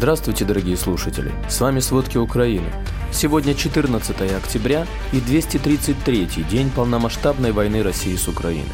Здравствуйте, дорогие слушатели! С вами «Сводки Украины». Сегодня 14 октября и 233-й день полномасштабной войны России с Украиной.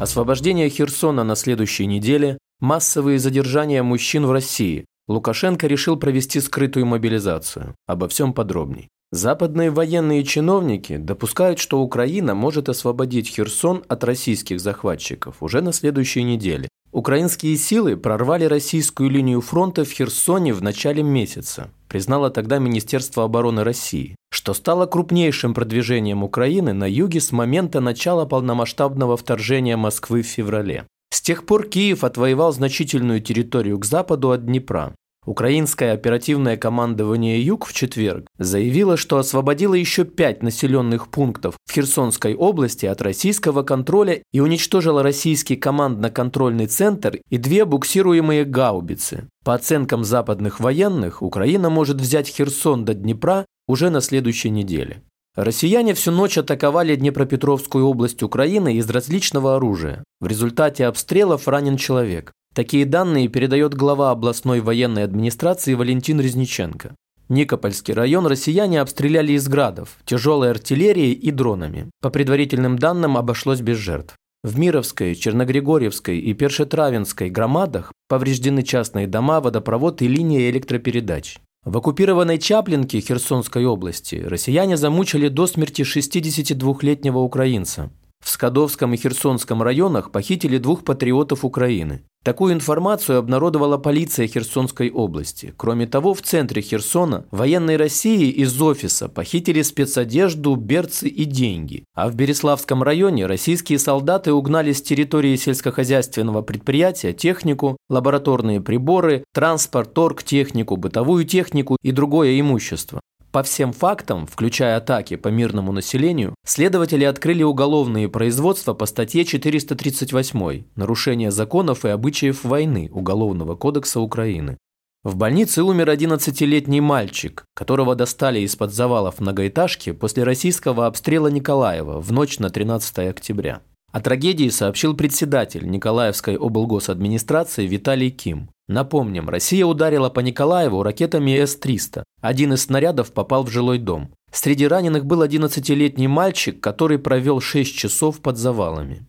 Освобождение Херсона на следующей неделе, массовые задержания мужчин в России. Лукашенко решил провести скрытую мобилизацию. Обо всем подробней. Западные военные чиновники допускают, что Украина может освободить Херсон от российских захватчиков уже на следующей неделе. Украинские силы прорвали российскую линию фронта в Херсоне в начале месяца, признало тогда Министерство обороны России, что стало крупнейшим продвижением Украины на юге с момента начала полномасштабного вторжения Москвы в феврале. С тех пор Киев отвоевал значительную территорию к западу от Днепра, Украинское оперативное командование «Юг» в четверг заявило, что освободило еще пять населенных пунктов в Херсонской области от российского контроля и уничтожило российский командно-контрольный центр и две буксируемые гаубицы. По оценкам западных военных, Украина может взять Херсон до Днепра уже на следующей неделе. Россияне всю ночь атаковали Днепропетровскую область Украины из различного оружия. В результате обстрелов ранен человек. Такие данные передает глава областной военной администрации Валентин Резниченко. Никопольский район россияне обстреляли из градов, тяжелой артиллерией и дронами. По предварительным данным обошлось без жертв. В Мировской, Черногригорьевской и Першетравинской громадах повреждены частные дома, водопровод и линии электропередач. В оккупированной Чаплинке Херсонской области россияне замучили до смерти 62-летнего украинца. В Скадовском и Херсонском районах похитили двух патриотов Украины. Такую информацию обнародовала полиция Херсонской области. Кроме того, в центре Херсона военной России из офиса похитили спецодежду, берцы и деньги. А в Береславском районе российские солдаты угнали с территории сельскохозяйственного предприятия технику, лабораторные приборы, транспорт, торг, технику, бытовую технику и другое имущество. По всем фактам, включая атаки по мирному населению, следователи открыли уголовные производства по статье 438 «Нарушение законов и обычаев войны» Уголовного кодекса Украины. В больнице умер 11-летний мальчик, которого достали из-под завалов многоэтажки после российского обстрела Николаева в ночь на 13 октября. О трагедии сообщил председатель Николаевской облгосадминистрации Виталий Ким. Напомним, Россия ударила по Николаеву ракетами С-300. Один из снарядов попал в жилой дом. Среди раненых был 11-летний мальчик, который провел 6 часов под завалами.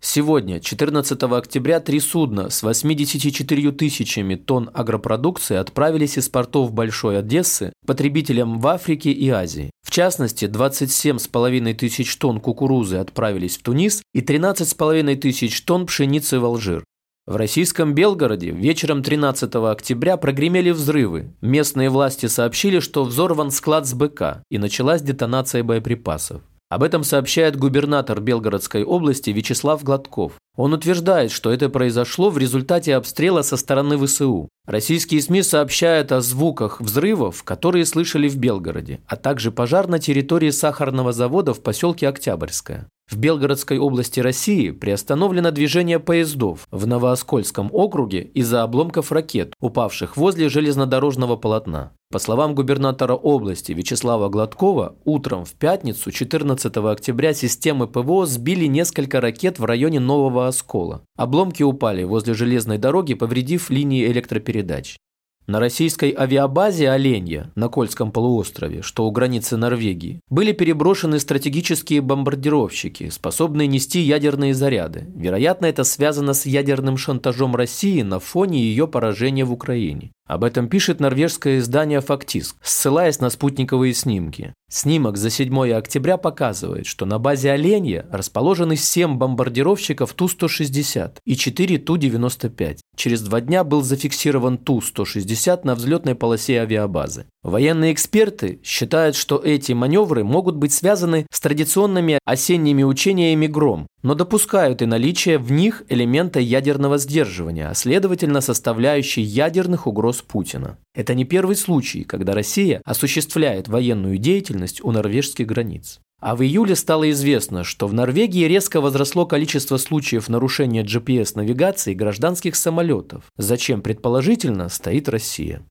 Сегодня, 14 октября, три судна с 84 тысячами тонн агропродукции отправились из портов Большой Одессы потребителям в Африке и Азии. Частности, 27,5 тысяч тонн кукурузы отправились в Тунис и 13,5 тысяч тонн пшеницы в Алжир. В российском Белгороде вечером 13 октября прогремели взрывы. Местные власти сообщили, что взорван склад с БК и началась детонация боеприпасов. Об этом сообщает губернатор Белгородской области Вячеслав Гладков. Он утверждает, что это произошло в результате обстрела со стороны ВСУ. Российские СМИ сообщают о звуках взрывов, которые слышали в Белгороде, а также пожар на территории сахарного завода в поселке Октябрьское. В Белгородской области России приостановлено движение поездов в Новооскольском округе из-за обломков ракет, упавших возле железнодорожного полотна. По словам губернатора области Вячеслава Гладкова, утром в пятницу 14 октября системы ПВО сбили несколько ракет в районе Нового Оскола. Обломки упали возле железной дороги, повредив линии электропередач. На российской авиабазе «Оленья» на Кольском полуострове, что у границы Норвегии, были переброшены стратегические бомбардировщики, способные нести ядерные заряды. Вероятно, это связано с ядерным шантажом России на фоне ее поражения в Украине. Об этом пишет норвежское издание «Фактиск», ссылаясь на спутниковые снимки. Снимок за 7 октября показывает, что на базе «Оленья» расположены 7 бомбардировщиков Ту-160 и 4 Ту-95. Через два дня был зафиксирован Ту-160 на взлетной полосе авиабазы. Военные эксперты считают, что эти маневры могут быть связаны с традиционными осенними учениями «Гром», но допускают и наличие в них элемента ядерного сдерживания, а следовательно составляющей ядерных угроз Путина. Это не первый случай, когда Россия осуществляет военную деятельность у норвежских границ. А в июле стало известно, что в Норвегии резко возросло количество случаев нарушения GPS-навигации гражданских самолетов, зачем предположительно стоит Россия.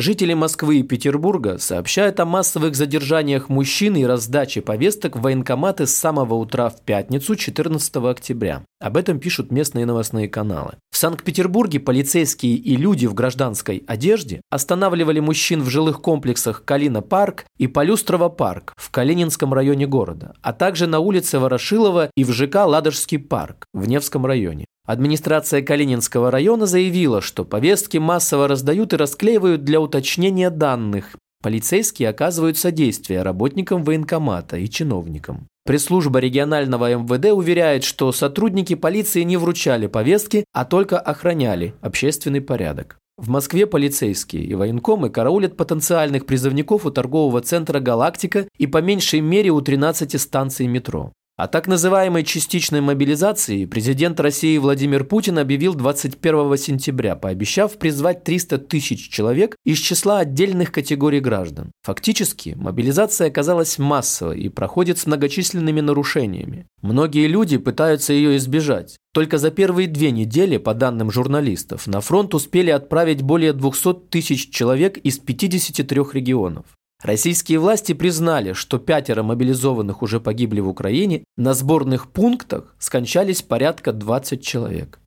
Жители Москвы и Петербурга сообщают о массовых задержаниях мужчин и раздаче повесток в военкоматы с самого утра в пятницу 14 октября. Об этом пишут местные новостные каналы. В Санкт-Петербурге полицейские и люди в гражданской одежде останавливали мужчин в жилых комплексах Калина-парк и Полюстрово-парк в Калининском районе города, а также на улице Ворошилова и в ЖК Ладожский парк в Невском районе. Администрация Калининского района заявила, что повестки массово раздают и расклеивают для уточнения данных. Полицейские оказывают содействие работникам военкомата и чиновникам. Пресс-служба регионального МВД уверяет, что сотрудники полиции не вручали повестки, а только охраняли общественный порядок. В Москве полицейские и военкомы караулят потенциальных призывников у торгового центра «Галактика» и по меньшей мере у 13 станций метро. О так называемой частичной мобилизации президент России Владимир Путин объявил 21 сентября, пообещав призвать 300 тысяч человек из числа отдельных категорий граждан. Фактически, мобилизация оказалась массовой и проходит с многочисленными нарушениями. Многие люди пытаются ее избежать. Только за первые две недели, по данным журналистов, на фронт успели отправить более 200 тысяч человек из 53 регионов. Российские власти признали, что пятеро мобилизованных уже погибли в Украине, на сборных пунктах скончались порядка 20 человек.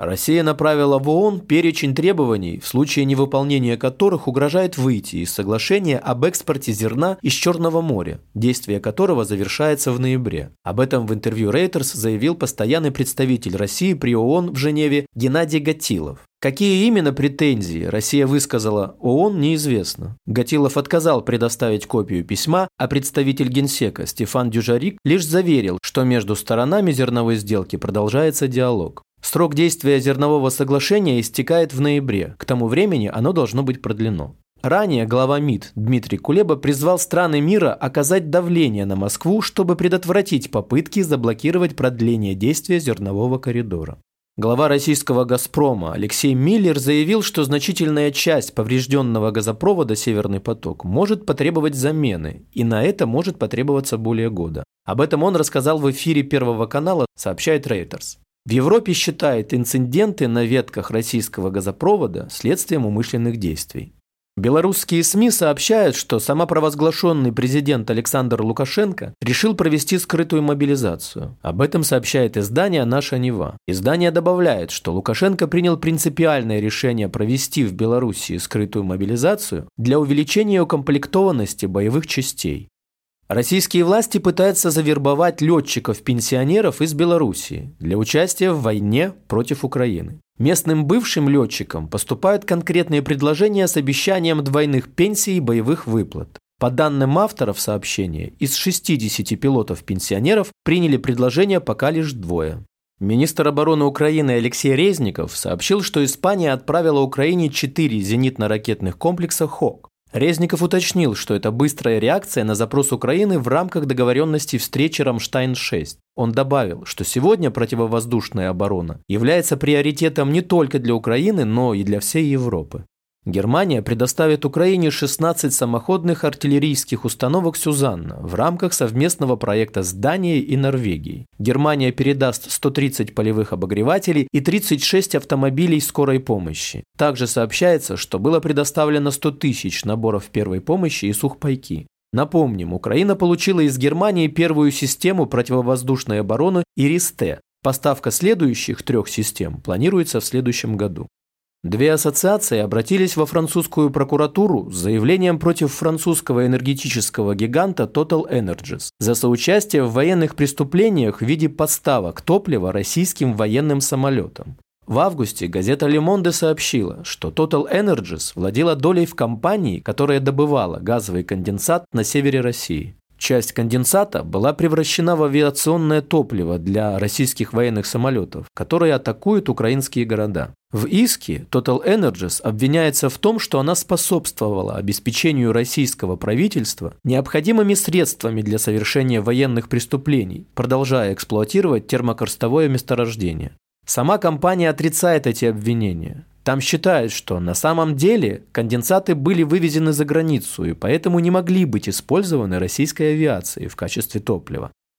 Россия направила в ООН перечень требований, в случае невыполнения которых угрожает выйти из соглашения об экспорте зерна из Черного моря, действие которого завершается в ноябре. Об этом в интервью Reuters заявил постоянный представитель России при ООН в Женеве Геннадий Гатилов. Какие именно претензии Россия высказала ООН, неизвестно. Гатилов отказал предоставить копию письма, а представитель Генсека Стефан Дюжарик лишь заверил, что между сторонами зерновой сделки продолжается диалог. Срок действия зернового соглашения истекает в ноябре. К тому времени оно должно быть продлено. Ранее глава МИД Дмитрий Кулеба призвал страны мира оказать давление на Москву, чтобы предотвратить попытки заблокировать продление действия зернового коридора. Глава российского «Газпрома» Алексей Миллер заявил, что значительная часть поврежденного газопровода «Северный поток» может потребовать замены, и на это может потребоваться более года. Об этом он рассказал в эфире Первого канала, сообщает Reuters. В Европе считают инциденты на ветках российского газопровода следствием умышленных действий. Белорусские СМИ сообщают, что самопровозглашенный президент Александр Лукашенко решил провести скрытую мобилизацию. Об этом сообщает издание «Наша Нева». Издание добавляет, что Лукашенко принял принципиальное решение провести в Белоруссии скрытую мобилизацию для увеличения укомплектованности боевых частей. Российские власти пытаются завербовать летчиков-пенсионеров из Белоруссии для участия в войне против Украины. Местным бывшим летчикам поступают конкретные предложения с обещанием двойных пенсий и боевых выплат. По данным авторов сообщения, из 60 пилотов-пенсионеров приняли предложение пока лишь двое. Министр обороны Украины Алексей Резников сообщил, что Испания отправила Украине 4 зенитно-ракетных комплекса «Хок». Резников уточнил, что это быстрая реакция на запрос Украины в рамках договоренности встречи «Рамштайн-6». Он добавил, что сегодня противовоздушная оборона является приоритетом не только для Украины, но и для всей Европы. Германия предоставит Украине 16 самоходных артиллерийских установок «Сюзанна» в рамках совместного проекта с Данией и Норвегией. Германия передаст 130 полевых обогревателей и 36 автомобилей скорой помощи. Также сообщается, что было предоставлено 100 тысяч наборов первой помощи и сухпайки. Напомним, Украина получила из Германии первую систему противовоздушной обороны «Иристе». Поставка следующих трех систем планируется в следующем году. Две ассоциации обратились во французскую прокуратуру с заявлением против французского энергетического гиганта Total Energies за соучастие в военных преступлениях в виде поставок топлива российским военным самолетам. В августе газета Le сообщила, что Total Energies владела долей в компании, которая добывала газовый конденсат на севере России. Часть конденсата была превращена в авиационное топливо для российских военных самолетов, которые атакуют украинские города. В иске Total Energies обвиняется в том, что она способствовала обеспечению российского правительства необходимыми средствами для совершения военных преступлений, продолжая эксплуатировать термокорстовое месторождение. Сама компания отрицает эти обвинения. Там считают, что на самом деле конденсаты были вывезены за границу и поэтому не могли быть использованы российской авиацией в качестве топлива.